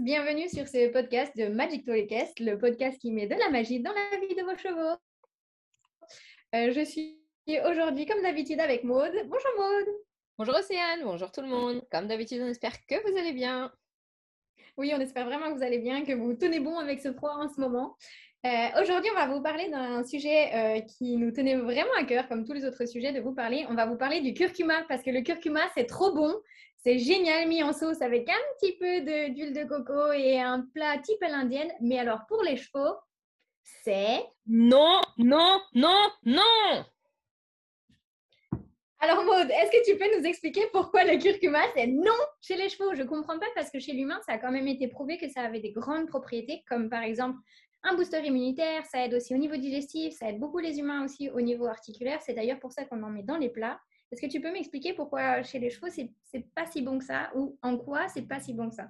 bienvenue sur ce podcast de Magic Tolecast, le podcast qui met de la magie dans la vie de vos chevaux. Euh, je suis aujourd'hui, comme d'habitude, avec Maude. Bonjour Maude. Bonjour Océane, bonjour tout le monde. Comme d'habitude, on espère que vous allez bien. Oui, on espère vraiment que vous allez bien, que vous tenez bon avec ce froid en ce moment. Euh, aujourd'hui, on va vous parler d'un sujet euh, qui nous tenait vraiment à cœur, comme tous les autres sujets, de vous parler. On va vous parler du curcuma, parce que le curcuma, c'est trop bon. C'est génial mis en sauce avec un petit peu d'huile de, coco et un plat type à l'indienne. Mais alors, pour les chevaux, c'est... Non, non, non, non alors Maud, est-ce que tu peux nous expliquer pourquoi le curcuma c'est non chez les chevaux? Je ne comprends pas parce que chez l'humain, ça a quand même été prouvé que ça avait des grandes propriétés, comme par exemple un booster immunitaire, ça aide aussi au niveau digestif, ça aide beaucoup les humains aussi au niveau articulaire. C'est d'ailleurs pour ça qu'on en met dans les plats. Est-ce que tu peux m'expliquer pourquoi chez les chevaux, c'est pas si bon que ça ou en quoi c'est pas si bon que ça?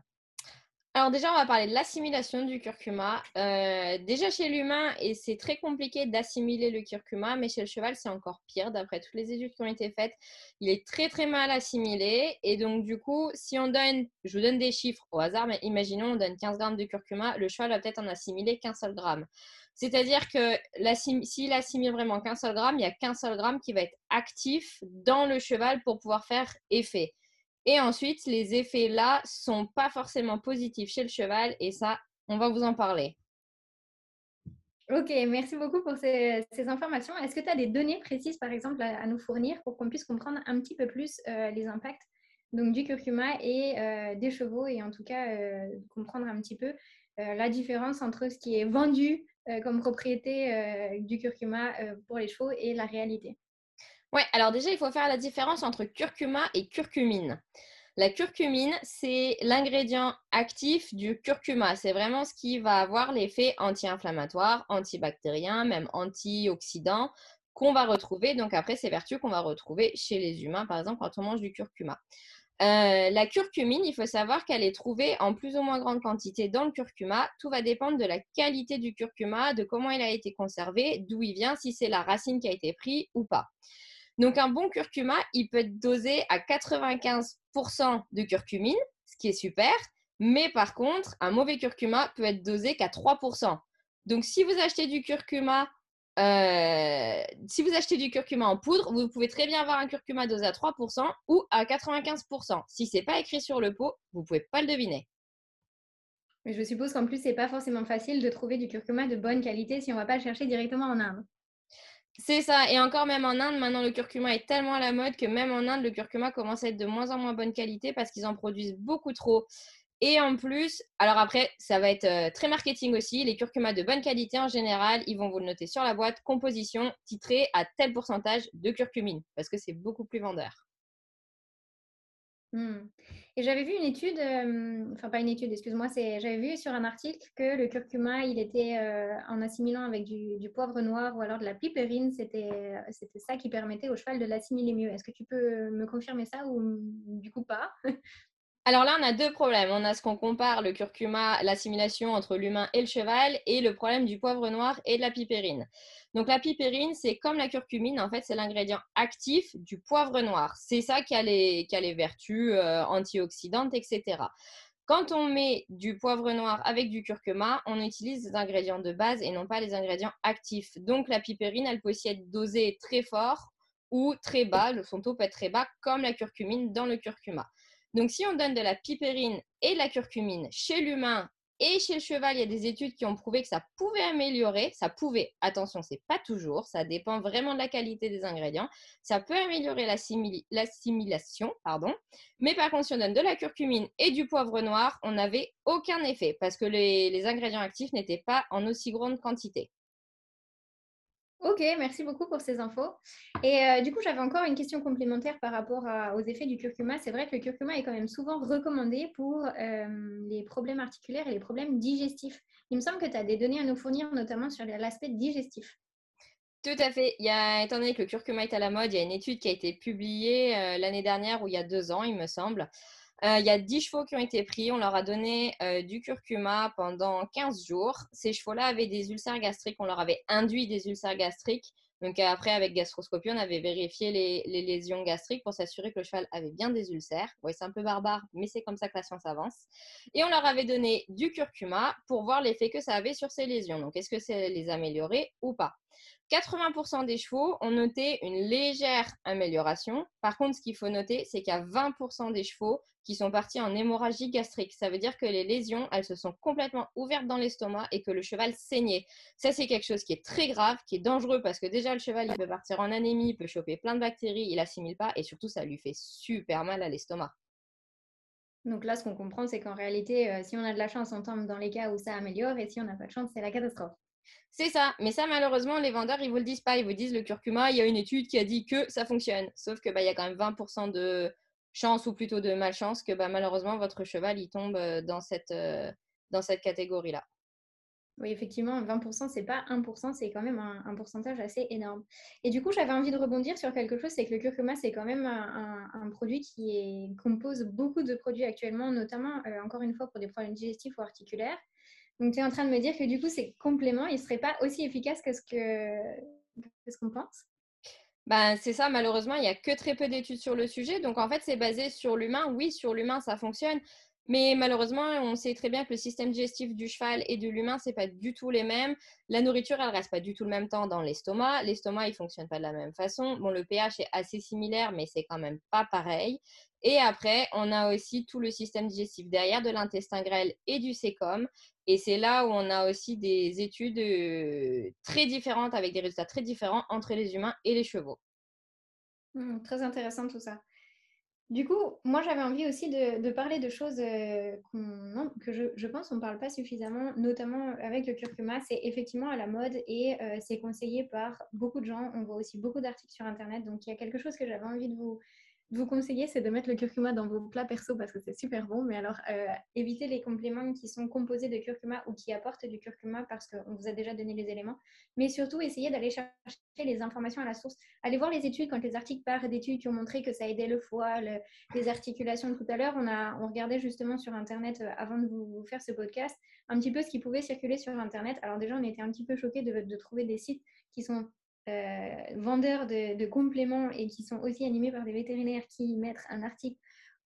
Alors déjà, on va parler de l'assimilation du curcuma. Euh, déjà chez l'humain, et c'est très compliqué d'assimiler le curcuma, mais chez le cheval, c'est encore pire. D'après toutes les études qui ont été faites, il est très très mal assimilé. Et donc du coup, si on donne, je vous donne des chiffres au hasard, mais imaginons on donne 15 grammes de curcuma, le cheval va peut-être en assimiler qu'un seul gramme. C'est-à-dire que s'il assimile vraiment qu'un seul gramme, il n'y a qu'un seul gramme qui va être actif dans le cheval pour pouvoir faire effet. Et ensuite, les effets là sont pas forcément positifs chez le cheval et ça, on va vous en parler. Ok, merci beaucoup pour ces, informations. Est-ce que tu as des données précises, par exemple, à, nous fournir pour qu'on puisse comprendre un petit peu plus euh, les impacts donc, du curcuma et euh, des chevaux et en tout cas euh, comprendre un petit peu la différence entre ce qui est vendu comme propriété du curcuma pour les chevaux et la réalité? Ouais, alors déjà, il faut faire la différence entre curcuma et curcumine. La curcumine, c'est l'ingrédient actif du curcuma. C'est vraiment ce qui va avoir l'effet anti-inflammatoire, antibactérien, même antioxydant qu'on va retrouver. Donc après, ces vertus qu'on va retrouver chez les humains, par exemple, quand on mange du curcuma. Euh, la curcumine, il faut savoir qu'elle est trouvée en plus ou moins grande quantité dans le curcuma. Tout va dépendre de la qualité du curcuma, de comment il a été conservé, d'où il vient, si c'est la racine qui a été prise ou pas. Donc, un bon curcuma, il peut être dosé à 95% de curcumine, ce qui est super. Mais par contre, un mauvais curcuma peut être dosé qu'à 3%. Donc, si vous achetez du curcuma, euh, si vous achetez du curcuma en poudre, vous pouvez très bien avoir un curcuma dosé à 3% ou à 95%. Si ce n'est pas écrit sur le pot, vous ne pouvez pas le deviner. Mais je suppose qu'en plus, ce n'est pas forcément facile de trouver du curcuma de bonne qualité si on ne va pas le chercher directement en Inde. C'est ça. Et encore même en Inde, maintenant le curcuma est tellement à la mode que même en Inde, le curcuma commence à être de moins en moins bonne qualité parce qu'ils en produisent beaucoup trop. Et en plus, alors après, ça va être euh, très marketing aussi. Les curcumas de bonne qualité en général, ils vont vous le noter sur la boîte, composition titrée à tel pourcentage de curcumine parce que c'est beaucoup plus vendeur. Mmh. Et j'avais vu une étude, enfin pas une étude, excuse-moi, j'avais vu sur un article que le curcuma, il était en assimilant avec du, poivre noir ou alors de la piperine, c'était ça qui permettait au cheval de l'assimiler mieux. Est-ce que tu peux me confirmer ça ou du coup pas? Alors là, on a deux problèmes. On a ce qu'on compare le curcuma, l'assimilation entre l'humain et le cheval, et le problème du poivre noir et de la piperine. Donc la piperine, c'est comme la curcumine, en fait, c'est l'ingrédient actif du poivre noir. C'est ça qui a les, vertus euh, antioxydantes, etc. Quand on met du poivre noir avec du curcuma, on utilise des ingrédients de base et non pas les ingrédients actifs. Donc la piperine, elle peut aussi être dosée très fort ou très bas. Son taux peut être très bas, comme la curcumine dans le curcuma. Donc si on donne de la piperine et de la curcumine chez l'humain et chez le cheval, il y a des études qui ont prouvé que ça pouvait améliorer, ça pouvait, attention, c'est pas toujours, ça dépend vraiment de la qualité des ingrédients, ça peut améliorer l'assimilation, pardon. Mais par contre, si on donne de la curcumine et du poivre noir, on n'avait aucun effet parce que les ingrédients actifs n'étaient pas en aussi grande quantité. Ok, merci beaucoup pour ces infos. Et euh, du coup, j'avais encore une question complémentaire par rapport aux effets du curcuma. C'est vrai que le curcuma est quand même souvent recommandé pour euh, les problèmes articulaires et les problèmes digestifs. Il me semble que tu as des données à nous fournir, notamment sur l'aspect digestif. Tout à fait. Il y a, étant donné que le curcuma est à la mode, il y a une étude qui a été publiée euh, l'année dernière ou il y a deux ans, il me semble, il y a 10 chevaux qui ont été pris. On leur a donné euh, du curcuma pendant 15 jours. Ces chevaux-là avaient des ulcères gastriques. On leur avait induit des ulcères gastriques. Donc après, avec gastroscopie, on avait vérifié les, lésions gastriques pour s'assurer que le cheval avait bien des ulcères. Oui, c'est un peu barbare, mais c'est comme ça que la science avance. Et on leur avait donné du curcuma pour voir l'effet que ça avait sur ces lésions. Donc est-ce que c'est les améliorer ou pas? 80% des chevaux ont noté une légère amélioration. Par contre, ce qu'il faut noter, c'est qu'il y a 20% des chevaux qui sont partis en hémorragie gastrique. Ça veut dire que les lésions, elles se sont complètement ouvertes dans l'estomac et que le cheval saignait. Ça, c'est quelque chose qui est très grave, qui est dangereux parce que déjà, le cheval, il peut partir en anémie, il peut choper plein de bactéries, il assimile pas et surtout, ça lui fait super mal à l'estomac. Donc là, ce qu'on comprend, c'est qu'en réalité, euh, si on a de la chance, on tombe dans les cas où ça améliore et si on n'a pas de chance, c'est la catastrophe. C'est ça, mais ça malheureusement les vendeurs ils vous le disent pas, ils vous disent le curcuma, il y a une étude qui a dit que ça fonctionne, sauf que bah il y a quand même 20% de chance ou plutôt de malchance que bah, malheureusement votre cheval il tombe euh, dans cette euh, cette catégorie là. Oui, effectivement, 20%, c'est pas 1%, c'est quand même un, pourcentage assez énorme. Et du coup, j'avais envie de rebondir sur quelque chose, c'est que le curcuma, c'est quand même un, produit qui compose beaucoup de produits actuellement, notamment, euh, encore une fois, pour des problèmes digestifs ou articulaires. Donc, tu es en train de me dire que du coup, ces compléments, ils ne seraient pas aussi efficaces que ce qu'on ce qu'on pense? Ben, c'est ça, malheureusement, il n'y a que très peu d'études sur le sujet. Donc, en fait, c'est basé sur l'humain. Oui, sur l'humain, ça fonctionne. Mais malheureusement, on sait très bien que le système digestif du cheval et de l'humain, c'est pas du tout les mêmes. La nourriture, elle reste pas du tout le même temps dans l'estomac. L'estomac, il fonctionne pas de la même façon. Bon, le pH est assez similaire, mais c'est quand même pas pareil. Et après, on a aussi tout le système digestif derrière de l'intestin grêle et du sécom. Et c'est là où on a aussi des études très différentes avec des résultats très différents entre les humains et les chevaux. Mmh, très intéressant tout ça. Du coup, moi j'avais envie aussi de, parler de choses que je, pense qu'on ne parle pas suffisamment, notamment avec le curcuma. C'est effectivement à la mode et c'est conseillé par beaucoup de gens. On voit aussi beaucoup d'articles sur Internet. Donc il y a quelque chose que j'avais envie de vous, vous conseiller, c'est de mettre le curcuma dans vos plats perso parce que c'est super bon. Mais alors, euh, évitez les compléments qui sont composés de curcuma ou qui apportent du curcuma parce qu'on vous a déjà donné les éléments. Mais surtout, essayez d'aller chercher les informations à la source. Allez voir les études quand les articles parlent d'études qui ont montré que ça aidait le foie, les articulations. Tout à l'heure, on, on regardait justement sur Internet, euh, avant de vous, faire ce podcast, un petit peu ce qui pouvait circuler sur Internet. Alors déjà, on était un petit peu choqués de, trouver des sites qui sont vendeurs de, compléments et qui sont aussi animés par des vétérinaires qui mettent un article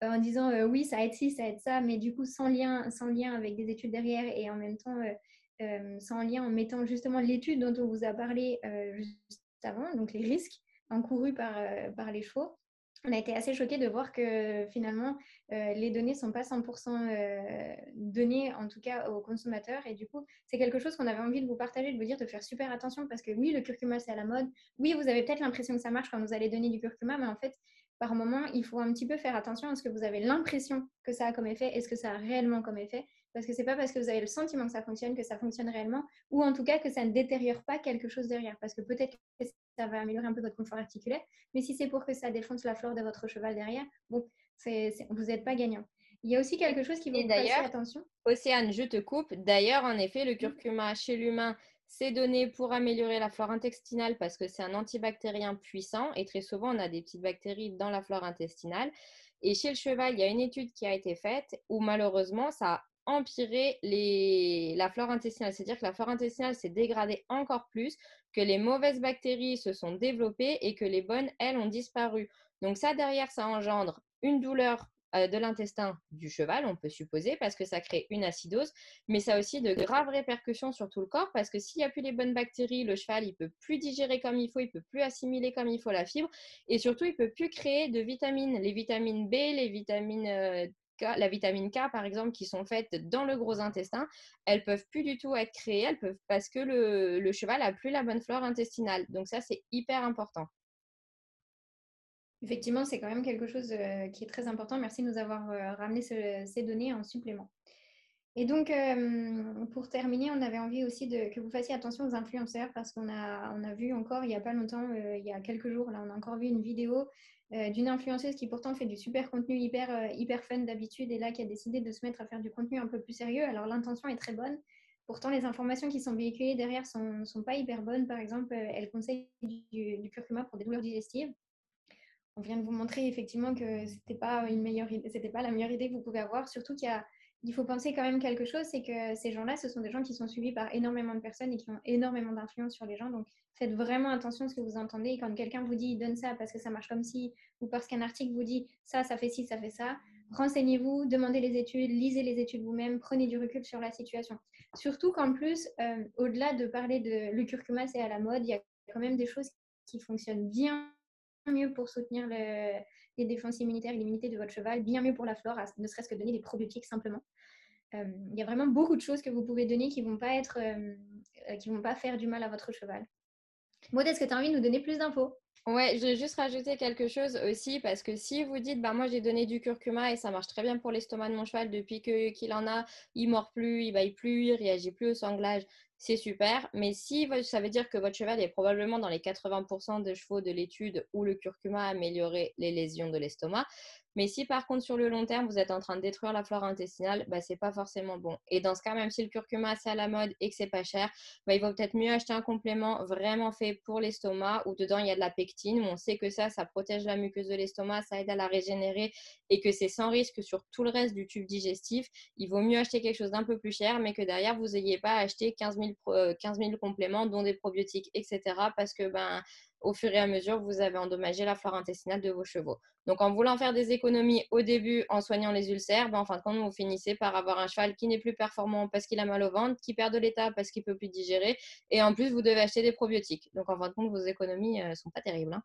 euh, en disant euh, oui, ça aide ci, ça aide ça, mais du coup sans lien, sans lien avec des études derrière et en même temps sans lien en mettant justement l'étude dont on vous a parlé juste avant, donc les risques encourus par, par les chevaux on a été assez choqués de voir que finalement, euh, les données ne sont pas 100% euh, données, en tout cas aux consommateurs. Et du coup, c'est quelque chose qu'on avait envie de vous partager, de vous dire de faire super attention parce que oui, le curcuma, c'est à la mode. Oui, vous avez peut-être l'impression que ça marche quand vous allez donner du curcuma, mais en fait, par moment, il faut un petit peu faire attention à ce que vous avez l'impression que ça a comme effet et ce que ça a réellement comme effet. Parce que c'est pas parce que vous avez le sentiment que ça fonctionne que ça fonctionne réellement, ou en tout cas que ça ne détériore pas quelque chose derrière. Parce que peut-être que ça va améliorer un peu votre confort articulaire, mais si c'est pour que ça défonce la flore de votre cheval derrière, bon, vous n'êtes pas gagnant. Il y a aussi quelque chose qui vous d'ailleurs, attention. Océane, je te coupe. D'ailleurs, en effet, le curcuma chez l'humain, c'est donné pour améliorer la flore intestinale parce que c'est un antibactérien puissant et très souvent on a des petites bactéries dans la flore intestinale. Et chez le cheval, il y a une étude qui a été faite où malheureusement ça empirer les... la flore intestinale. C'est-à-dire que la flore intestinale s'est dégradée encore plus, que les mauvaises bactéries se sont développées et que les bonnes, elles, ont disparu. Donc ça, derrière, ça engendre une douleur de l'intestin du cheval, on peut supposer, parce que ça crée une acidose, mais ça a aussi de graves répercussions sur tout le corps, parce que s'il n'y a plus les bonnes bactéries, le cheval, il peut plus digérer comme il faut, il peut plus assimiler comme il faut la fibre, et surtout, il peut plus créer de vitamines. Les vitamines B, les vitamines euh, la vitamine K, par exemple, qui sont faites dans le gros intestin, elles peuvent plus du tout être créées, elles peuvent parce que le, cheval a plus la bonne flore intestinale. Donc ça, c'est hyper important. Effectivement, c'est quand même quelque chose euh, qui est très important. Merci de nous avoir euh, ramené ces données en supplément. Et donc, euh, pour terminer, on avait envie aussi de, que vous fassiez attention aux influenceurs parce qu'on a, on a vu encore il n'y a pas longtemps, il y a quelques jours, là, on a encore vu une vidéo d'une influenceuse qui pourtant fait du super contenu hyper, hyper fun d'habitude et là qui a décidé de se mettre à faire du contenu un peu plus sérieux. Alors l'intention est très bonne. Pourtant, les informations qui sont véhiculées derrière sont, sont pas hyper bonnes. Par exemple, elle conseille du, curcuma pour des douleurs digestives. On vient de vous montrer effectivement que c'était pas pas la meilleure idée que vous pouvez avoir. Surtout qu'il faut penser quand même quelque chose, c'est que ces gens-là, ce sont des gens qui sont suivis par énormément de personnes et qui ont énormément d'influence sur les gens. Donc, faites vraiment attention à ce que vous entendez. quand quelqu'un vous dit, donne ça parce que ça marche comme si, ou parce qu'un article vous dit, ça, ça fait ci, ça fait ça, renseignez-vous, demandez les études, lisez les études vous-même, prenez du recul sur la situation. Surtout qu'en plus, euh, au-delà de parler de le curcuma, c'est à la mode, il y a quand même des choses qui fonctionnent bien mieux pour soutenir le, les défenses immunitaires et l'immunité de votre cheval, bien mieux pour la flore, ne serait-ce que donner des probiotiques simplement. Euh, il y a vraiment beaucoup de choses que vous pouvez donner qui ne vont, pas être, euh, euh, qui vont pas faire du mal à votre cheval. Maud, est-ce que tu as envie de nous donner plus d'infos? Ouais, je vais juste rajouter quelque chose aussi parce que si vous dites, bah moi j'ai donné du curcuma et ça marche très bien pour l'estomac de mon cheval depuis que qu'il en a, il mord plus, il baille plus, il réagit plus au sanglage, c'est super. Mais si ça veut dire que votre cheval est probablement dans les 80% des chevaux de l'étude où le curcuma a amélioré les lésions de l'estomac, mais si par contre sur le long terme vous êtes en train de détruire la flore intestinale, bah, c'est pas forcément bon. Et dans ce cas, même si le curcuma c'est à la mode et que c'est pas cher, bah, il vaut peut-être mieux acheter un complément vraiment fait pour l'estomac où dedans il y a de la pectine. on sait que ça, ça protège la muqueuse de l'estomac, ça aide à la régénérer et que c'est sans risque sur tout le reste du tube digestif. Il vaut mieux acheter quelque chose d'un peu plus cher, mais que derrière vous n'ayez pas acheté 15 000, 15 000 compléments, dont des probiotiques, etc. Parce que ben au fur et à mesure, vous avez endommagé la flore intestinale de vos chevaux. Donc, en voulant faire des économies au début en soignant les ulcères, ben, en fin de compte, vous finissez par avoir un cheval qui n'est plus performant parce qu'il a mal au ventre, qui perd de l'état parce qu'il ne peut plus digérer, et en plus, vous devez acheter des probiotiques. Donc, en fin de compte, vos économies ne euh, sont pas terribles. Hein.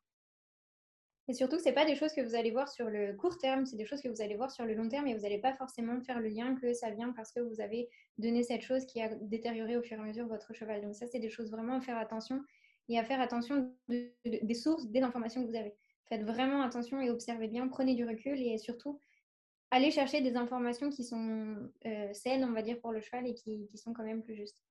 Et surtout, ce n'est pas des choses que vous allez voir sur le court terme, c'est des choses que vous allez voir sur le long terme et vous n'allez pas forcément faire le lien que ça vient parce que vous avez donné cette chose qui a détérioré au fur et à mesure votre cheval. Donc ça, c'est des choses vraiment à faire attention et à faire attention des sources, des informations que vous avez. Faites vraiment attention et observez bien, prenez du recul et surtout, allez chercher des informations qui sont euh, saines, on va dire, pour le cheval et qui, sont quand même plus justes.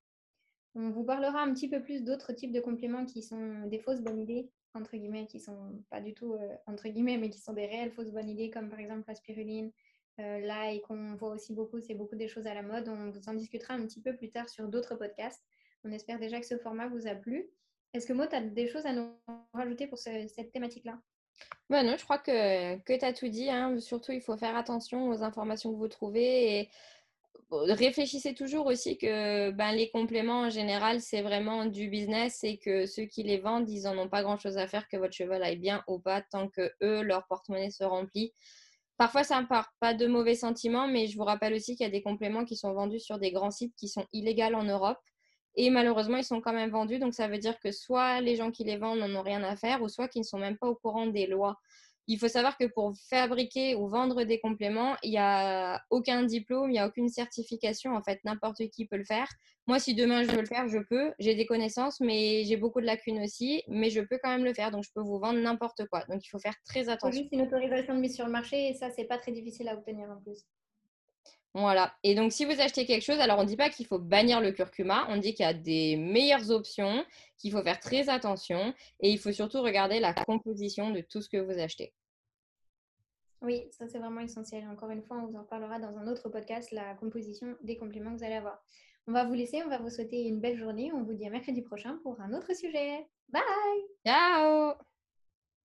On vous parlera un petit peu plus d'autres types de compléments qui sont des fausses bonnes idées, entre guillemets, qui sont pas du tout euh, entre guillemets, mais qui sont des réelles fausses bonnes idées, comme par exemple la spiruline, euh, là, et qu'on voit aussi beaucoup, c'est beaucoup des choses à la mode. On vous en discutera un petit peu plus tard sur d'autres podcasts. On espère déjà que ce format vous a plu. Est-ce que moi, tu as des choses à nous rajouter pour cette thématique-là? Bah non, je crois que, que tu as tout dit. Hein. Surtout, il faut faire attention aux informations que vous trouvez et réfléchissez toujours aussi que ben, les compléments en général, c'est vraiment du business et que ceux qui les vendent, ils n'en ont pas grand-chose à faire que votre cheval aille bien ou pas tant que eux, leur porte-monnaie se remplit. Parfois, ça ne part pas de mauvais sentiments, mais je vous rappelle aussi qu'il y a des compléments qui sont vendus sur des grands sites qui sont illégaux en Europe. Et malheureusement, ils sont quand même vendus. Donc, ça veut dire que soit les gens qui les vendent n'en ont rien à faire, ou soit qu'ils ne sont même pas au courant des lois. Il faut savoir que pour fabriquer ou vendre des compléments, il n'y a aucun diplôme, il n'y a aucune certification. En fait, n'importe qui peut le faire. Moi, si demain je veux le faire, je peux. J'ai des connaissances, mais j'ai beaucoup de lacunes aussi. Mais je peux quand même le faire. Donc, je peux vous vendre n'importe quoi. Donc, il faut faire très attention. C'est une autorisation de mise sur le marché et ça, c'est pas très difficile à obtenir en plus. Voilà. Et donc, si vous achetez quelque chose, alors on ne dit pas qu'il faut bannir le curcuma, on dit qu'il y a des meilleures options, qu'il faut faire très attention et il faut surtout regarder la composition de tout ce que vous achetez. Oui, ça c'est vraiment essentiel. Encore une fois, on vous en parlera dans un autre podcast, la composition des compléments que vous allez avoir. On va vous laisser, on va vous souhaiter une belle journée. On vous dit à mercredi prochain pour un autre sujet. Bye Ciao